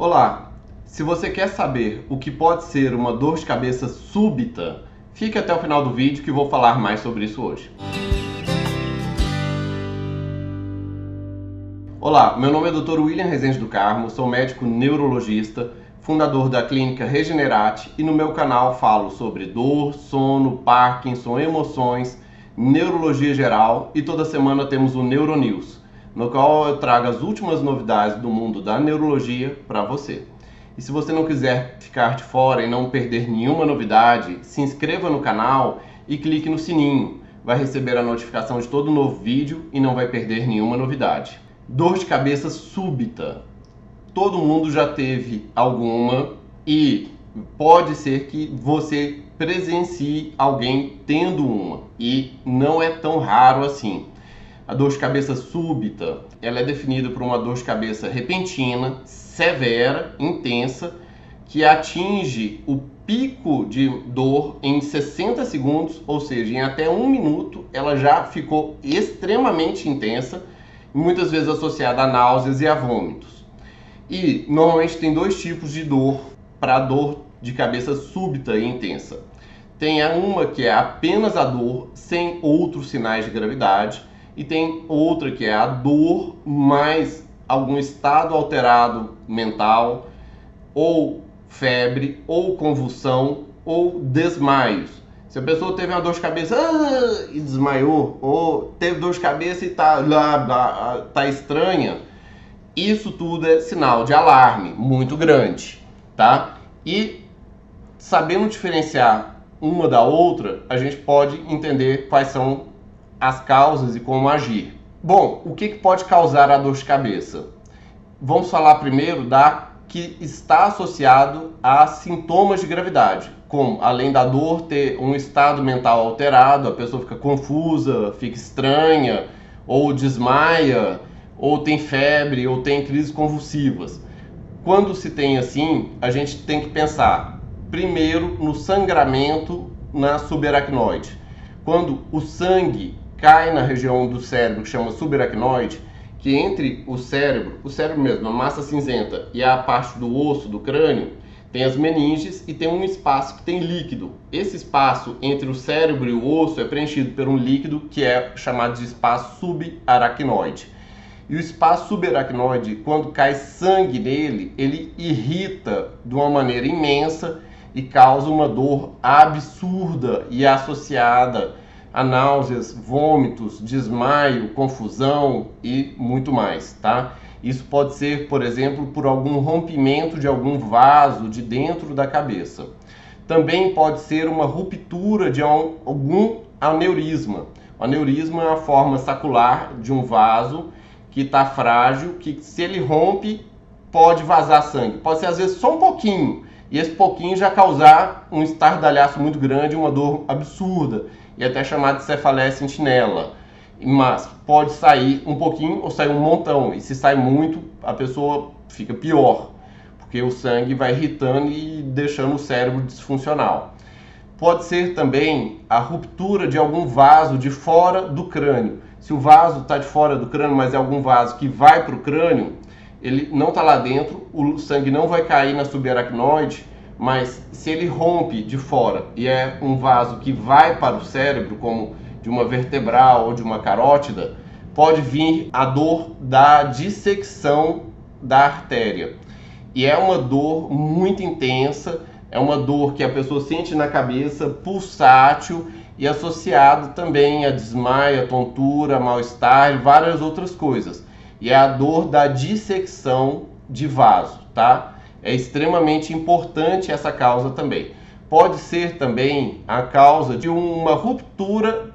Olá! Se você quer saber o que pode ser uma dor de cabeça súbita, fique até o final do vídeo que vou falar mais sobre isso hoje. Olá, meu nome é Dr. William Rezende do Carmo, sou médico neurologista, fundador da clínica Regenerate e no meu canal falo sobre dor, sono, Parkinson, emoções, neurologia geral e toda semana temos o Neuronews no qual eu trago as últimas novidades do mundo da neurologia para você. E se você não quiser ficar de fora e não perder nenhuma novidade, se inscreva no canal e clique no sininho. Vai receber a notificação de todo novo vídeo e não vai perder nenhuma novidade. Dor de cabeça súbita. Todo mundo já teve alguma e pode ser que você presencie alguém tendo uma e não é tão raro assim. A dor de cabeça súbita, ela é definida por uma dor de cabeça repentina, severa, intensa, que atinge o pico de dor em 60 segundos, ou seja, em até um minuto, ela já ficou extremamente intensa, muitas vezes associada a náuseas e a vômitos. E normalmente tem dois tipos de dor para dor de cabeça súbita e intensa. Tem uma que é apenas a dor sem outros sinais de gravidade, e tem outra que é a dor mais algum estado alterado mental, ou febre, ou convulsão, ou desmaios. Se a pessoa teve uma dor de cabeça ah, e desmaiou, ou teve dor de cabeça e tá, tá estranha, isso tudo é sinal de alarme muito grande, tá? E sabendo diferenciar uma da outra, a gente pode entender quais são as causas e como agir. Bom, o que, que pode causar a dor de cabeça? Vamos falar primeiro da que está associado a sintomas de gravidade, como além da dor ter um estado mental alterado, a pessoa fica confusa, fica estranha, ou desmaia, ou tem febre, ou tem crises convulsivas. Quando se tem assim, a gente tem que pensar primeiro no sangramento na subaracnoide. Quando o sangue cai na região do cérebro que chama subaracnoide, que entre o cérebro, o cérebro mesmo, a massa cinzenta e a parte do osso do crânio, tem as meninges e tem um espaço que tem líquido. Esse espaço entre o cérebro e o osso é preenchido por um líquido que é chamado de espaço subaracnoide. E o espaço subaracnoide, quando cai sangue nele, ele irrita de uma maneira imensa e causa uma dor absurda e associada a náuseas, vômitos, desmaio, confusão e muito mais, tá? Isso pode ser, por exemplo, por algum rompimento de algum vaso de dentro da cabeça. Também pode ser uma ruptura de algum aneurisma. O aneurisma é uma forma sacular de um vaso que está frágil, que se ele rompe, pode vazar sangue. Pode ser às vezes só um pouquinho, e esse pouquinho já causar um estardalhaço muito grande, uma dor absurda e até chamado de cefaleia sentinela. Mas pode sair um pouquinho ou sair um montão. E se sai muito, a pessoa fica pior, porque o sangue vai irritando e deixando o cérebro disfuncional. Pode ser também a ruptura de algum vaso de fora do crânio. Se o vaso está de fora do crânio, mas é algum vaso que vai para o crânio, ele não está lá dentro, o sangue não vai cair na subaracnoide, mas se ele rompe de fora e é um vaso que vai para o cérebro, como de uma vertebral ou de uma carótida, pode vir a dor da dissecção da artéria. E é uma dor muito intensa, é uma dor que a pessoa sente na cabeça, pulsátil e associado também a desmaio, a tontura, mal-estar e várias outras coisas. E é a dor da dissecção de vaso, tá? É extremamente importante essa causa também. Pode ser também a causa de uma ruptura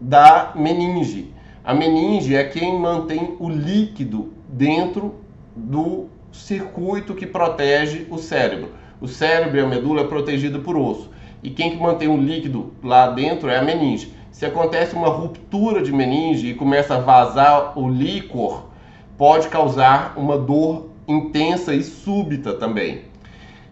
da meninge. A meninge é quem mantém o líquido dentro do circuito que protege o cérebro. O cérebro e a medula é protegido por osso. E quem que mantém o líquido lá dentro é a meninge. Se acontece uma ruptura de meninge e começa a vazar o líquor, pode causar uma dor intensa e súbita também.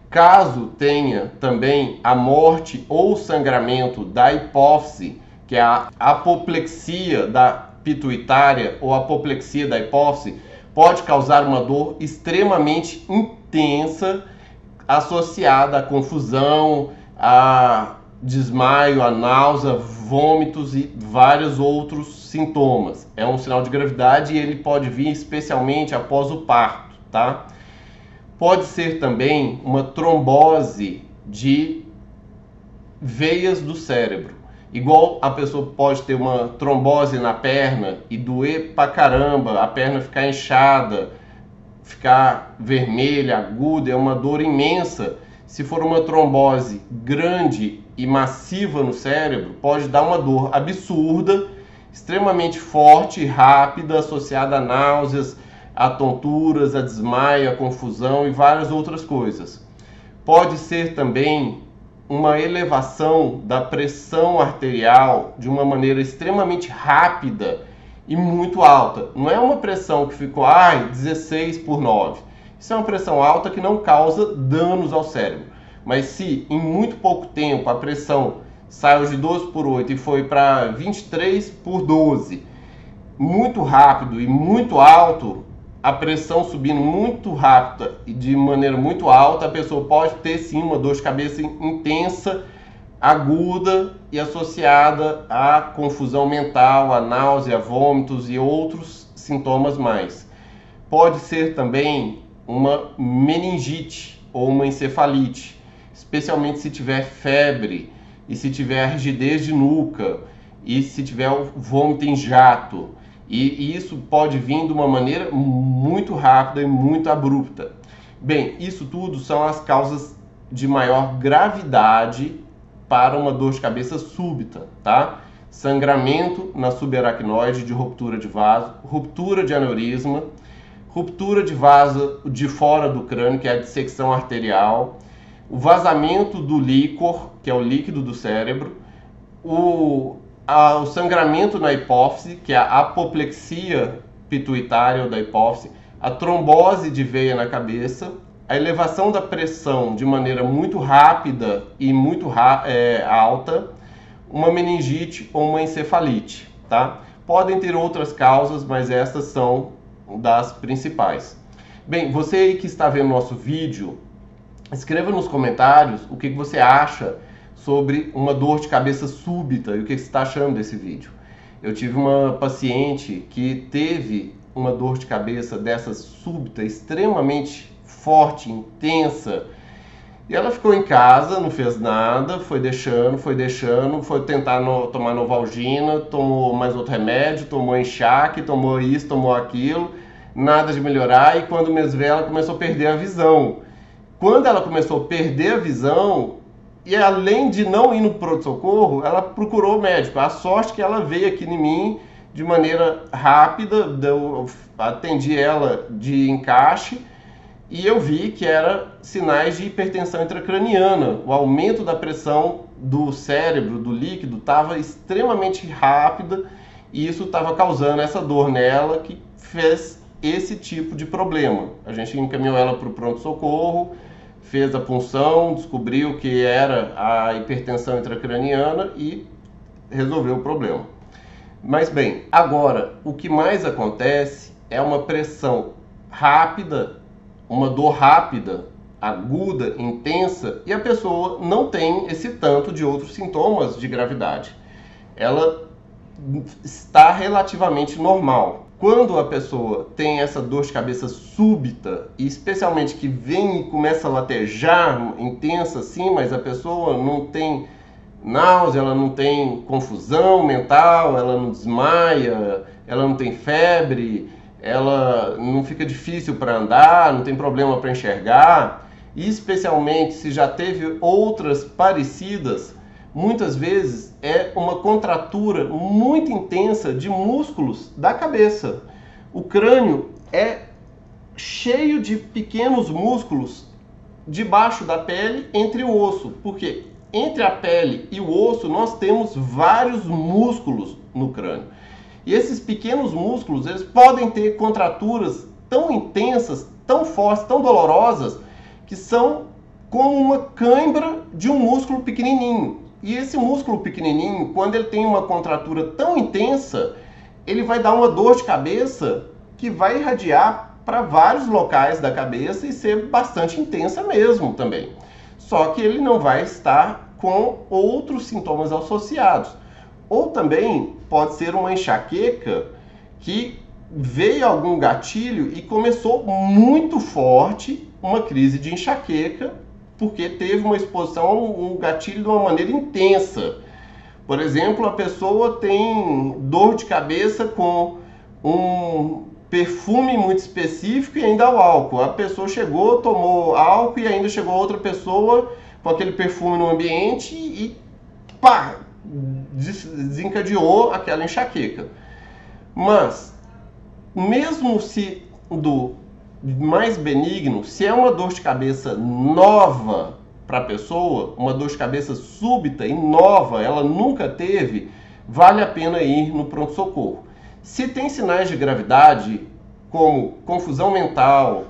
Caso tenha também a morte ou sangramento da hipófise, que é a apoplexia da pituitária ou apoplexia da hipófise, pode causar uma dor extremamente intensa associada à confusão, a desmaio, a náusea, vômitos e vários outros sintomas. É um sinal de gravidade e ele pode vir especialmente após o parto, tá? Pode ser também uma trombose de veias do cérebro. Igual a pessoa pode ter uma trombose na perna e doer pra caramba, a perna ficar inchada, ficar vermelha, aguda, é uma dor imensa. Se for uma trombose grande e massiva no cérebro, pode dar uma dor absurda, extremamente forte rápida, associada a náuseas, a tonturas, a desmaio, a confusão e várias outras coisas. Pode ser também uma elevação da pressão arterial de uma maneira extremamente rápida e muito alta. Não é uma pressão que ficou, ai, 16 por 9. Isso é uma pressão alta que não causa danos ao cérebro. Mas se em muito pouco tempo a pressão saiu de 12 por 8 e foi para 23 por 12, muito rápido e muito alto, a pressão subindo muito rápida e de maneira muito alta, a pessoa pode ter sim uma dor de cabeça intensa, aguda e associada à confusão mental, a náusea, vômitos e outros sintomas mais. Pode ser também uma meningite ou uma encefalite, especialmente se tiver febre e se tiver rigidez de nuca e se tiver vômito em jato. E, isso pode vir de uma maneira muito rápida e muito abrupta. Bem, isso tudo são as causas de maior gravidade para uma dor de cabeça súbita, tá? Sangramento na subaracnoide de ruptura de vaso, ruptura de aneurisma, ruptura de vaso de fora do crânio, que é a dissecção arterial, o vazamento do líquor, que é o líquido do cérebro, o o sangramento na hipófise, que é a apoplexia pituitária da hipófise, a trombose de veia na cabeça, a elevação da pressão de maneira muito rápida e muito é, alta, uma meningite ou uma encefalite, tá? Podem ter outras causas, mas essas são das principais. Bem, você aí que está vendo nosso vídeo, escreva nos comentários o que você acha sobre uma dor de cabeça súbita e o que você está achando desse vídeo. Eu tive uma paciente que teve uma dor de cabeça dessa súbita, extremamente forte, intensa, e ela ficou em casa, não fez nada, foi deixando, foi deixando, foi tentar no, tomar Novalgina, tomou mais outro remédio, tomou enxaque, tomou isso, tomou aquilo, nada de melhorar, e quando mesmo ela começou a perder a visão. Quando ela começou a perder a visão, e além de não ir no pronto-socorro, ela procurou o médico. A sorte que ela veio aqui em mim de maneira rápida, eu atendi ela de encaixe e eu vi que era sinais de hipertensão intracraniana. O aumento da pressão do cérebro, do líquido, estava extremamente rápida e isso estava causando essa dor nela que fez esse tipo de problema. A gente encaminhou ela para o pronto-socorro fez a punção, descobriu que era a hipertensão intracraniana e resolveu o problema. Mas bem, agora o que mais acontece é uma pressão rápida, uma dor rápida, aguda, intensa e a pessoa não tem esse tanto de outros sintomas de gravidade. Ela está relativamente normal. Quando a pessoa tem essa dor de cabeça súbita, e especialmente que vem e começa a latejar, intensa assim, mas a pessoa não tem náusea, ela não tem confusão mental, ela não desmaia, ela não tem febre, ela não fica difícil para andar, não tem problema para enxergar, e especialmente se já teve outras parecidas, muitas vezes é uma contratura muito intensa de músculos da cabeça. O crânio é cheio de pequenos músculos debaixo da pele entre o osso, porque entre a pele e o osso nós temos vários músculos no crânio. E esses pequenos músculos, eles podem ter contraturas tão intensas, tão fortes, tão dolorosas, que são como uma cãibra de um músculo pequenininho. E esse músculo pequenininho, quando ele tem uma contratura tão intensa, ele vai dar uma dor de cabeça que vai irradiar para vários locais da cabeça e ser bastante intensa mesmo também. Só que ele não vai estar com outros sintomas associados. Ou também pode ser uma enxaqueca que veio algum gatilho e começou muito forte uma crise de enxaqueca, porque teve uma exposição um gatilho de uma maneira intensa. Por exemplo, a pessoa tem dor de cabeça com um perfume muito específico e ainda o álcool. A pessoa chegou, tomou álcool e ainda chegou outra pessoa com aquele perfume no ambiente e pá, desencadeou aquela enxaqueca. Mas, mesmo se do mais benigno, se é uma dor de cabeça nova para a pessoa, uma dor de cabeça súbita e nova, ela nunca teve, vale a pena ir no pronto-socorro. Se tem sinais de gravidade, como confusão mental,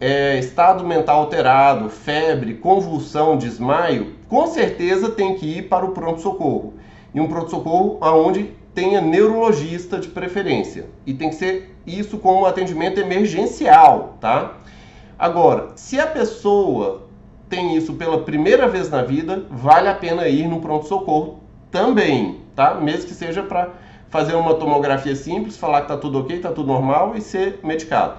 é, estado mental alterado, febre, convulsão, desmaio, com certeza tem que ir para o pronto-socorro. E um pronto-socorro onde tenha neurologista de preferência. E tem que ser isso com um atendimento emergencial, tá? Agora, se a pessoa tem isso pela primeira vez na vida, vale a pena ir no pronto-socorro também, tá? Mesmo que seja para fazer uma tomografia simples, falar que tá tudo ok, tá tudo normal e ser medicado.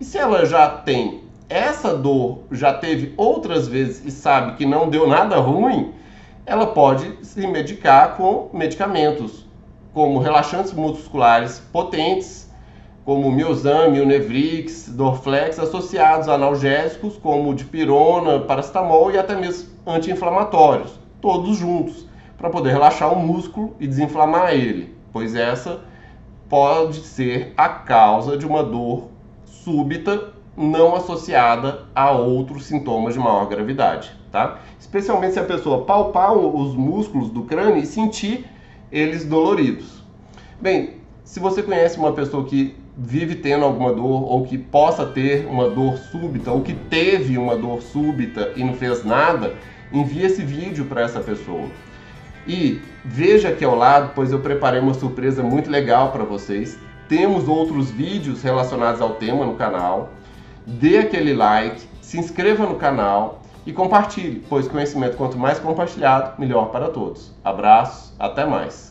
E se ela já tem essa dor, já teve outras vezes e sabe que não deu nada ruim, ela pode se medicar com medicamentos como relaxantes musculares potentes, como Miozam, Mionevrix, Dorflex, associados a analgésicos como dipirona, paracetamol e até mesmo anti-inflamatórios, todos juntos, para poder relaxar o músculo e desinflamar ele pois essa pode ser a causa de uma dor súbita não associada a outros sintomas de maior gravidade, tá? Especialmente se a pessoa palpar os músculos do crânio e sentir eles doloridos. Bem, se você conhece uma pessoa que vive tendo alguma dor ou que possa ter uma dor súbita ou que teve uma dor súbita e não fez nada, envie esse vídeo para essa pessoa. E veja aqui ao lado, pois eu preparei uma surpresa muito legal para vocês. Temos outros vídeos relacionados ao tema no canal. Dê aquele like, se inscreva no canal e compartilhe, pois conhecimento quanto mais compartilhado, melhor para todos. Abraços, até mais.